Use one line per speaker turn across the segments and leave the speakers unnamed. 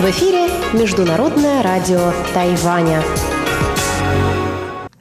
В эфире Международное радио Тайваня.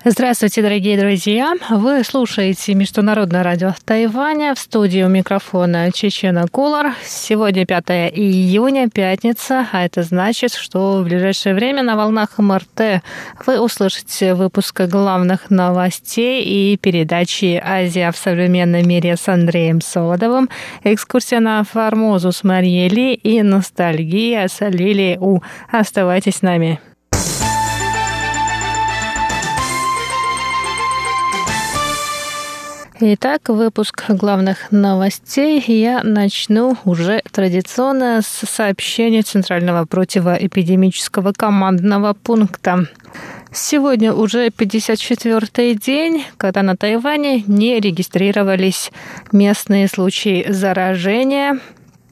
Здравствуйте, дорогие друзья! Вы слушаете Международное радио Тайваня. В студии у микрофона Чечена Кулар. Сегодня 5 июня, пятница, а это значит, что в ближайшее время на волнах МРТ вы услышите выпуск главных новостей и передачи «Азия в современном мире» с Андреем Солодовым, экскурсия на Формозу с Марией Ли и ностальгия с Лилией У. Оставайтесь с нами. Итак, выпуск главных новостей я начну уже традиционно с сообщения Центрального противоэпидемического командного пункта. Сегодня уже 54-й день, когда на Тайване не регистрировались местные случаи заражения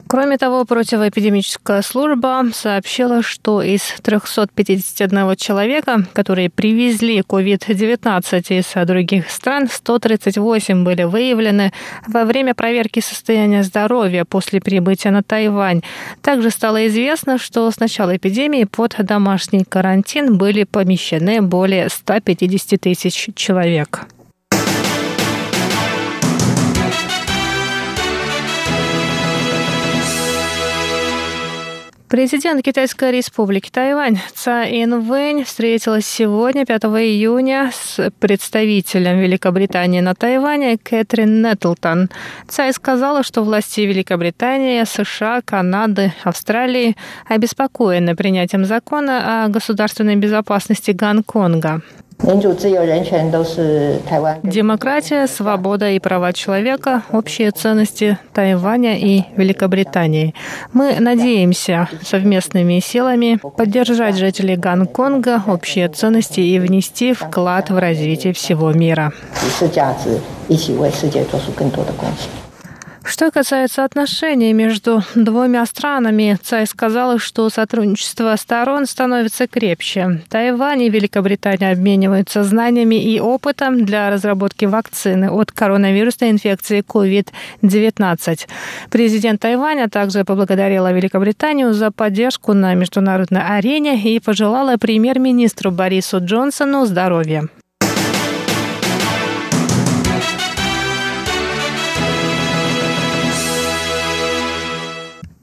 Кроме того, противоэпидемическая служба сообщила, что из 351 человека, которые привезли COVID-19 из других стран, 138 были выявлены во время проверки состояния здоровья после прибытия на Тайвань. Также стало известно, что с начала эпидемии под домашний карантин были помещены более 150 тысяч человек. Президент Китайской республики Тайвань Цай Инвэнь встретилась сегодня, 5 июня, с представителем Великобритании на Тайване Кэтрин Нетлтон. Цай сказала, что власти Великобритании, США, Канады, Австралии обеспокоены принятием закона о государственной безопасности Гонконга. Демократия, свобода и права человека – общие ценности Тайваня и Великобритании. Мы надеемся совместными силами поддержать жителей Гонконга, общие ценности и внести вклад в развитие всего мира. Что касается отношений между двумя странами, Цай сказала, что сотрудничество сторон становится крепче. Тайвань и Великобритания обмениваются знаниями и опытом для разработки вакцины от коронавирусной инфекции COVID-19. Президент Тайваня также поблагодарила Великобританию за поддержку на международной арене и пожелала премьер-министру Борису Джонсону здоровья.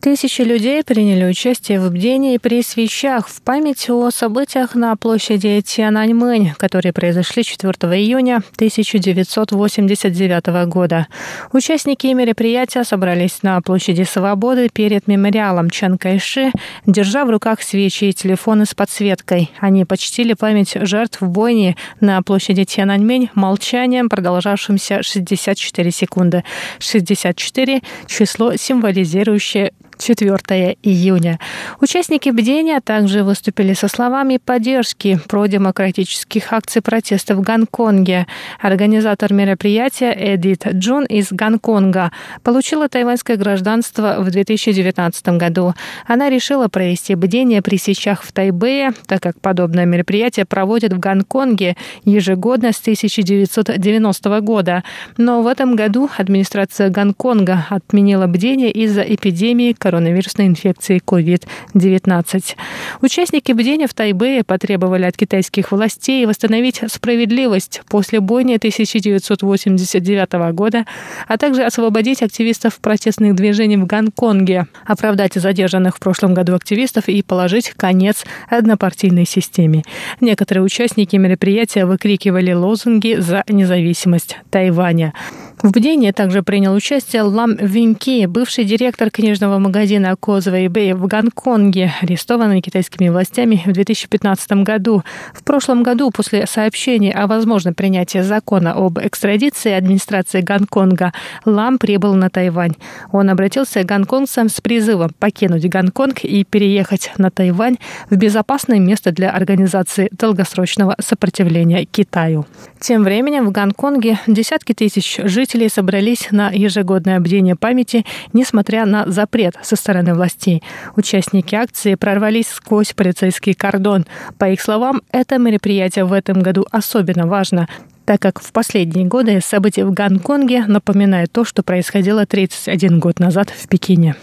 Тысячи людей приняли участие в бдении при свечах в память о событиях на площади Тиананьмэнь, которые произошли 4 июня 1989 года. Участники мероприятия собрались на площади Свободы перед мемориалом Чан Кайши, держа в руках свечи и телефоны с подсветкой. Они почтили память жертв бойни на площади Тиананьмэнь молчанием, продолжавшимся 64 секунды. 64 – число, символизирующее 4 июня. Участники бдения также выступили со словами поддержки продемократических акций протеста в Гонконге. Организатор мероприятия Эдит Джун из Гонконга получила тайваньское гражданство в 2019 году. Она решила провести бдение при свечах в Тайбэе, так как подобное мероприятие проводят в Гонконге ежегодно с 1990 года. Но в этом году администрация Гонконга отменила бдение из-за эпидемии коронавирусной инфекции COVID-19. Участники бдения в Тайбэе потребовали от китайских властей восстановить справедливость после бойни 1989 года, а также освободить активистов протестных движений в Гонконге, оправдать задержанных в прошлом году активистов и положить конец однопартийной системе. Некоторые участники мероприятия выкрикивали лозунги за независимость Тайваня. В бдении также принял участие Лам Винки, бывший директор книжного магазина Козовой Бэй в Гонконге, арестованный китайскими властями в 2015 году. В прошлом году, после сообщения о возможном принятии закона об экстрадиции администрации Гонконга, Лам прибыл на Тайвань. Он обратился к гонконгцам с призывом покинуть Гонконг и переехать на Тайвань в безопасное место для организации долгосрочного сопротивления Китаю. Тем временем в Гонконге десятки тысяч жителей жителей собрались на ежегодное обдение памяти, несмотря на запрет со стороны властей. Участники акции прорвались сквозь полицейский кордон. По их словам, это мероприятие в этом году особенно важно, так как в последние годы события в Гонконге напоминают то, что происходило 31 год назад в Пекине.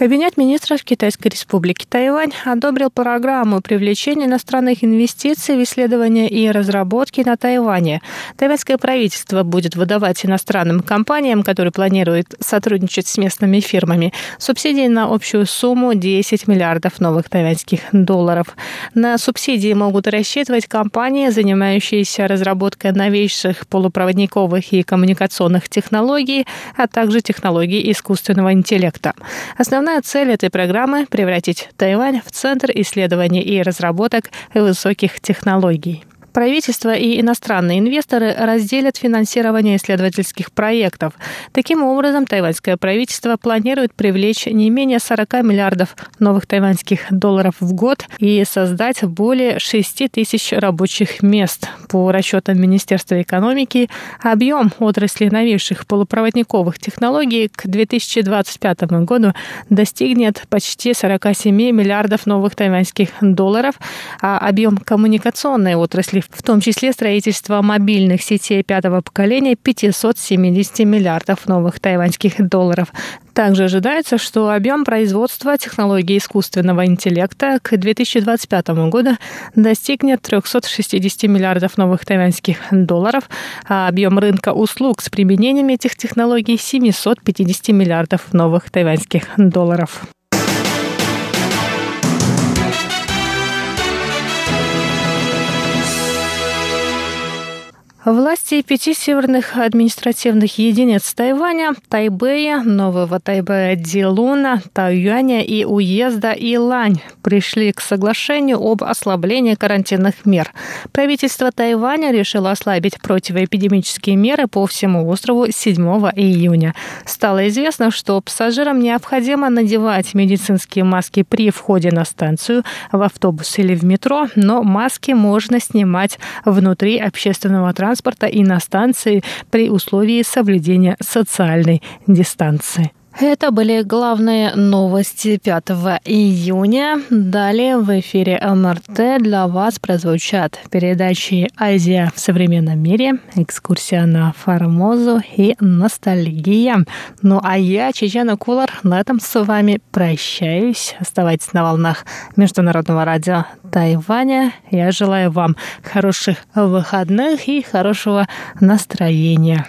Кабинет министров Китайской республики Тайвань одобрил программу привлечения иностранных инвестиций в исследования и разработки на Тайване. Тайваньское правительство будет выдавать иностранным компаниям, которые планируют сотрудничать с местными фирмами, субсидии на общую сумму 10 миллиардов новых тайваньских долларов. На субсидии могут рассчитывать компании, занимающиеся разработкой новейших полупроводниковых и коммуникационных технологий, а также технологий искусственного интеллекта. Основная Основная цель этой программы – превратить Тайвань в центр исследований и разработок высоких технологий. Правительство и иностранные инвесторы разделят финансирование исследовательских проектов. Таким образом, тайваньское правительство планирует привлечь не менее 40 миллиардов новых тайваньских долларов в год и создать более 6 тысяч рабочих мест. По расчетам Министерства экономики, объем отрасли новейших полупроводниковых технологий к 2025 году достигнет почти 47 миллиардов новых тайваньских долларов, а объем коммуникационной отрасли в том числе строительство мобильных сетей пятого поколения 570 миллиардов новых тайваньских долларов. Также ожидается, что объем производства технологий искусственного интеллекта к 2025 году достигнет 360 миллиардов новых тайваньских долларов, а объем рынка услуг с применением этих технологий 750 миллиардов новых тайваньских долларов. Власти пяти северных административных единиц Тайваня, Тайбэя, Нового Тайбэя, Дилуна, Тайюаня и уезда Илань пришли к соглашению об ослаблении карантинных мер. Правительство Тайваня решило ослабить противоэпидемические меры по всему острову 7 июня. Стало известно, что пассажирам необходимо надевать медицинские маски при входе на станцию, в автобус или в метро, но маски можно снимать внутри общественного транспорта транспорта и на станции при условии соблюдения социальной дистанции. Это были главные новости 5 июня. Далее в эфире МРТ для вас прозвучат передачи «Азия в современном мире», «Экскурсия на Формозу» и «Ностальгия». Ну а я, Чечена Кулар, на этом с вами прощаюсь. Оставайтесь на волнах Международного радио Тайваня. Я желаю вам хороших выходных и хорошего настроения.